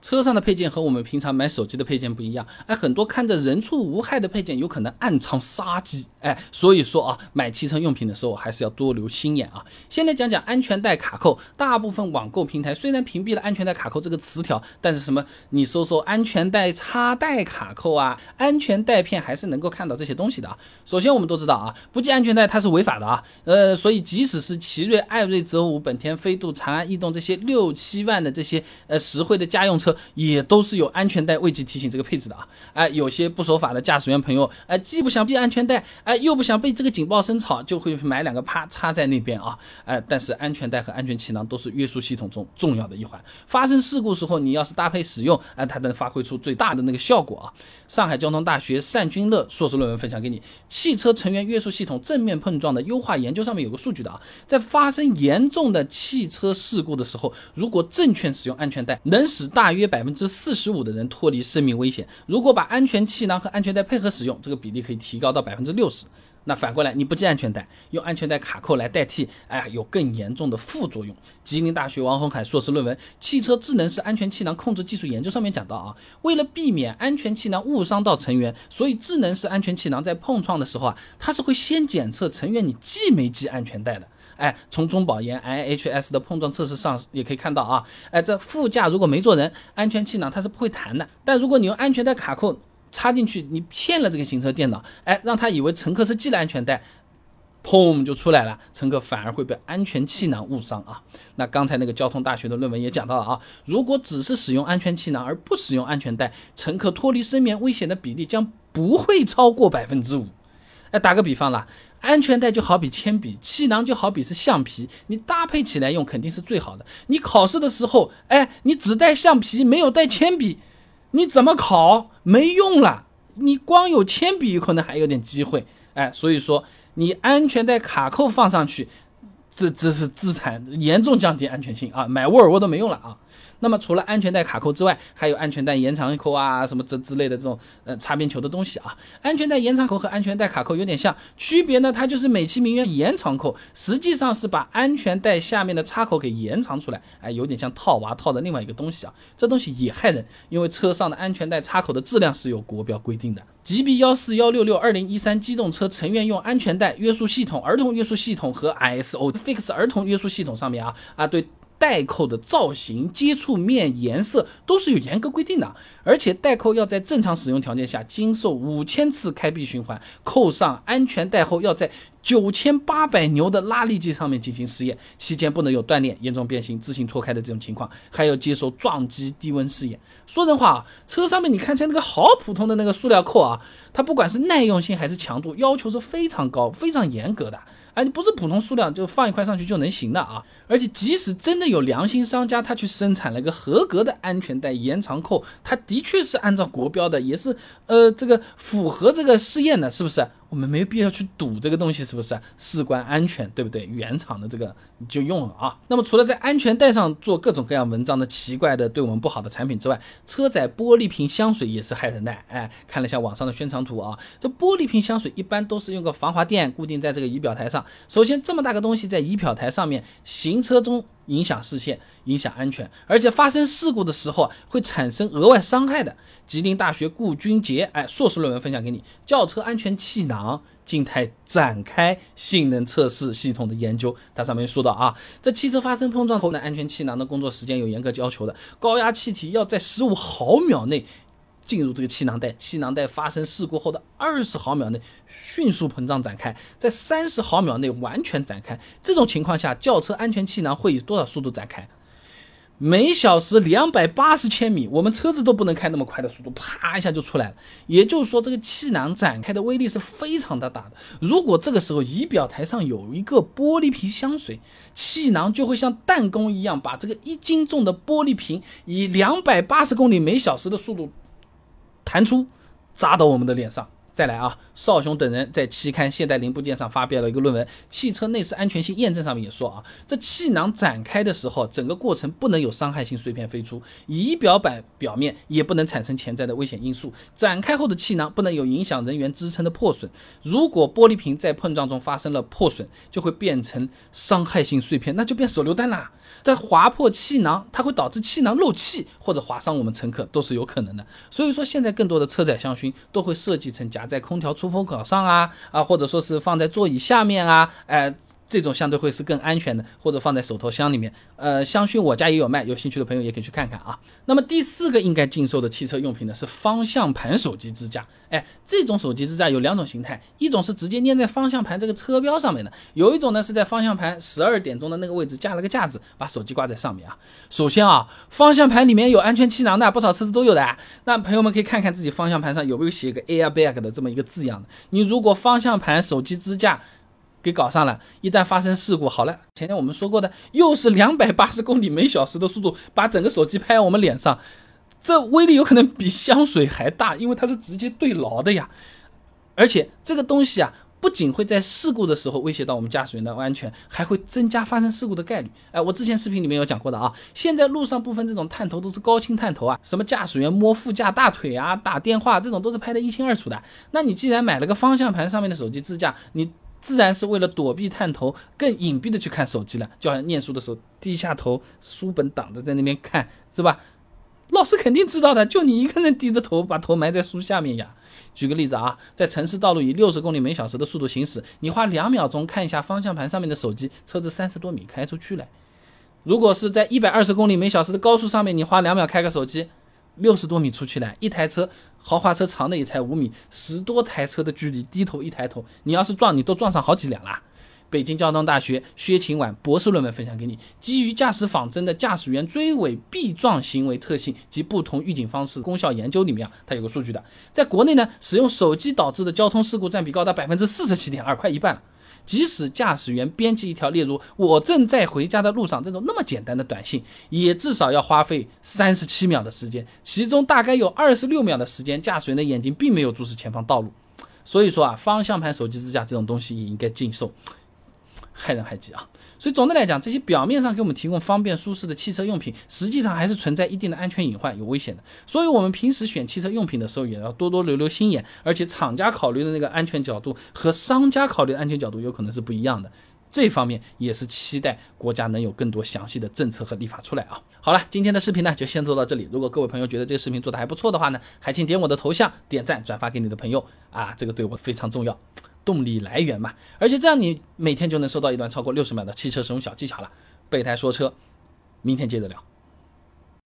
车上的配件和我们平常买手机的配件不一样，哎，很多看着人畜无害的配件，有可能暗藏杀机，哎，所以说啊，买汽车用品的时候还是要多留心眼啊。先来讲讲安全带卡扣，大部分网购平台虽然屏蔽了安全带卡扣这个词条，但是什么，你搜搜安全带插带卡扣啊，安全带片还是能够看到这些东西的啊。首先我们都知道啊，不系安全带它是违法的啊，呃，所以即使是奇瑞、艾瑞泽五、本田飞度、长安逸动这些六七万的这些呃实惠的家用车。也都是有安全带未系提醒这个配置的啊，哎，有些不守法的驾驶员朋友，哎，既不想系安全带，哎，又不想被这个警报声吵，就会买两个啪插在那边啊，哎，但是安全带和安全气囊都是约束系统中重要的一环，发生事故时候你要是搭配使用，哎，它能发挥出最大的那个效果啊。上海交通大学单君乐硕士论文分享给你，汽车成员约束系统正面碰撞的优化研究上面有个数据的啊，在发生严重的汽车事故的时候，如果正确使用安全带，能使大约约百分之四十五的人脱离生命危险。如果把安全气囊和安全带配合使用，这个比例可以提高到百分之六十。那反过来，你不系安全带，用安全带卡扣来代替，哎呀，有更严重的副作用。吉林大学王洪海硕士论文《汽车智能式安全气囊控制技术研究》上面讲到啊，为了避免安全气囊误伤到成员，所以智能式安全气囊在碰撞的时候啊，它是会先检测成员你系没系安全带的。哎，从中保研 IHS 的碰撞测试上也可以看到啊，哎，这副驾如果没坐人，安全气囊它是不会弹的。但如果你用安全带卡扣插进去，你骗了这个行车电脑，哎，让他以为乘客是系了安全带，砰就出来了，乘客反而会被安全气囊误伤啊。那刚才那个交通大学的论文也讲到了啊，如果只是使用安全气囊而不使用安全带，乘客脱离生命危险的比例将不会超过百分之五。哎，打个比方啦。安全带就好比铅笔，气囊就好比是橡皮，你搭配起来用肯定是最好的。你考试的时候，哎，你只带橡皮没有带铅笔，你怎么考？没用了。你光有铅笔可能还有点机会，哎，所以说你安全带卡扣放上去，这这是资产严重降低安全性啊，买沃尔沃都没用了啊。那么除了安全带卡扣之外，还有安全带延长扣啊，什么这之类的这种呃擦边球的东西啊。安全带延长扣和安全带卡扣有点像，区别呢，它就是美其名曰延长扣，实际上是把安全带下面的插口给延长出来，哎，有点像套娃套的另外一个东西啊。这东西也害人，因为车上的安全带插口的质量是有国标规定的。GB 幺四幺六六二零一三机动车成员用安全带约束系统、儿童约束系统和 ISO FIX 儿童约束系统上面啊啊对。带扣的造型、接触面、颜色都是有严格规定的，而且带扣要在正常使用条件下经受五千次开闭循环，扣上安全带后要在九千八百牛的拉力计上面进行试验，期间不能有断裂、严重变形、自行脱开的这种情况，还要接受撞击低温试验。说人话啊，车上面你看起来那个好普通的那个塑料扣啊，它不管是耐用性还是强度，要求是非常高、非常严格的。哎，你不是普通塑料，就放一块上去就能行的啊！而且即使真的有良心商家，他去生产了一个合格的安全带延长扣，它的确是按照国标的，也是呃这个符合这个试验的，是不是？我们没必要去赌这个东西是不是事关安全，对不对？原厂的这个你就用了啊。那么除了在安全带上做各种各样文章的奇怪的对我们不好的产品之外，车载玻璃瓶香水也是害人的。哎，看了一下网上的宣传图啊，这玻璃瓶香水一般都是用个防滑垫固定在这个仪表台上。首先这么大个东西在仪表台上面，行车中。影响视线，影响安全，而且发生事故的时候会产生额外伤害的。吉林大学顾军杰，哎，硕士论文分享给你，轿车安全气囊静态展开性能测试系统的研究。它上面说到啊，在汽车发生碰撞后呢，安全气囊的工作时间有严格要求的，高压气体要在十五毫秒内。进入这个气囊袋，气囊袋发生事故后的二十毫秒内迅速膨胀展开，在三十毫秒内完全展开。这种情况下，轿车安全气囊会以多少速度展开？每小时两百八十千米，我们车子都不能开那么快的速度，啪一下就出来了。也就是说，这个气囊展开的威力是非常的大的。如果这个时候仪表台上有一个玻璃瓶香水，气囊就会像弹弓一样，把这个一斤重的玻璃瓶以两百八十公里每小时的速度。弹出，砸到我们的脸上，再来啊，邵雄等人在期刊《现代零部件》上发表了一个论文，《汽车内饰安全性验证》上面也说啊，这气囊展开的时候，整个过程不能有伤害性碎片飞出，仪表板表面也不能产生潜在的危险因素，展开后的气囊不能有影响人员支撑的破损。如果玻璃瓶在碰撞中发生了破损，就会变成伤害性碎片，那就变手榴弹啦。在划破气囊，它会导致气囊漏气或者划伤我们乘客，都是有可能的。所以说，现在更多的车载香薰都会设计成夹在空调出风口上啊啊，或者说是放在座椅下面啊，哎。这种相对会是更安全的，或者放在手头箱里面。呃，香薰我家也有卖，有兴趣的朋友也可以去看看啊。那么第四个应该禁售的汽车用品呢，是方向盘手机支架。哎，这种手机支架有两种形态，一种是直接粘在方向盘这个车标上面的，有一种呢是在方向盘十二点钟的那个位置架了个架子，把手机挂在上面啊。首先啊，方向盘里面有安全气囊的，不少车子都有的。那朋友们可以看看自己方向盘上有没有写个 Airbag 的这么一个字样的。你如果方向盘手机支架，给搞上了，一旦发生事故，好了，前天我们说过的，又是两百八十公里每小时的速度，把整个手机拍我们脸上，这威力有可能比香水还大，因为它是直接对牢的呀。而且这个东西啊，不仅会在事故的时候威胁到我们驾驶员的安全，还会增加发生事故的概率。哎，我之前视频里面有讲过的啊，现在路上部分这种探头都是高清探头啊，什么驾驶员摸副驾大腿啊、打电话这种都是拍得一清二楚的。那你既然买了个方向盘上面的手机支架，你自然是为了躲避探头，更隐蔽的去看手机了，就好像念书的时候低下头，书本挡着在那边看，是吧？老师肯定知道的，就你一个人低着头，把头埋在书下面呀。举个例子啊，在城市道路以六十公里每小时的速度行驶，你花两秒钟看一下方向盘上面的手机，车子三十多米开出去了。如果是在一百二十公里每小时的高速上面，你花两秒开个手机。六十多米出去了，一台车豪华车长的也才五米，十多台车的距离，低头一抬头，你要是撞，你都撞上好几辆啦。北京交通大学薛勤晚博士论文分享给你，基于驾驶仿真的驾驶员追尾避撞行为特性及不同预警方式功效研究里面啊，它有个数据的，在国内呢，使用手机导致的交通事故占比高达百分之四十七点二，快一半了。即使驾驶员编辑一条例如“我正在回家的路上”这种那么简单的短信，也至少要花费三十七秒的时间，其中大概有二十六秒的时间，驾驶员的眼睛并没有注视前方道路。所以说啊，方向盘、手机支架这种东西也应该禁售。害人害己啊！所以总的来讲，这些表面上给我们提供方便舒适的汽车用品，实际上还是存在一定的安全隐患，有危险的。所以，我们平时选汽车用品的时候，也要多多留留心眼。而且，厂家考虑的那个安全角度和商家考虑的安全角度有可能是不一样的。这方面也是期待国家能有更多详细的政策和立法出来啊！好了，今天的视频呢就先做到这里。如果各位朋友觉得这个视频做的还不错的话呢，还请点我的头像，点赞转发给你的朋友啊，这个对我非常重要。动力来源嘛，而且这样你每天就能收到一段超过六十秒的汽车使用小技巧了。备胎说车，明天接着聊。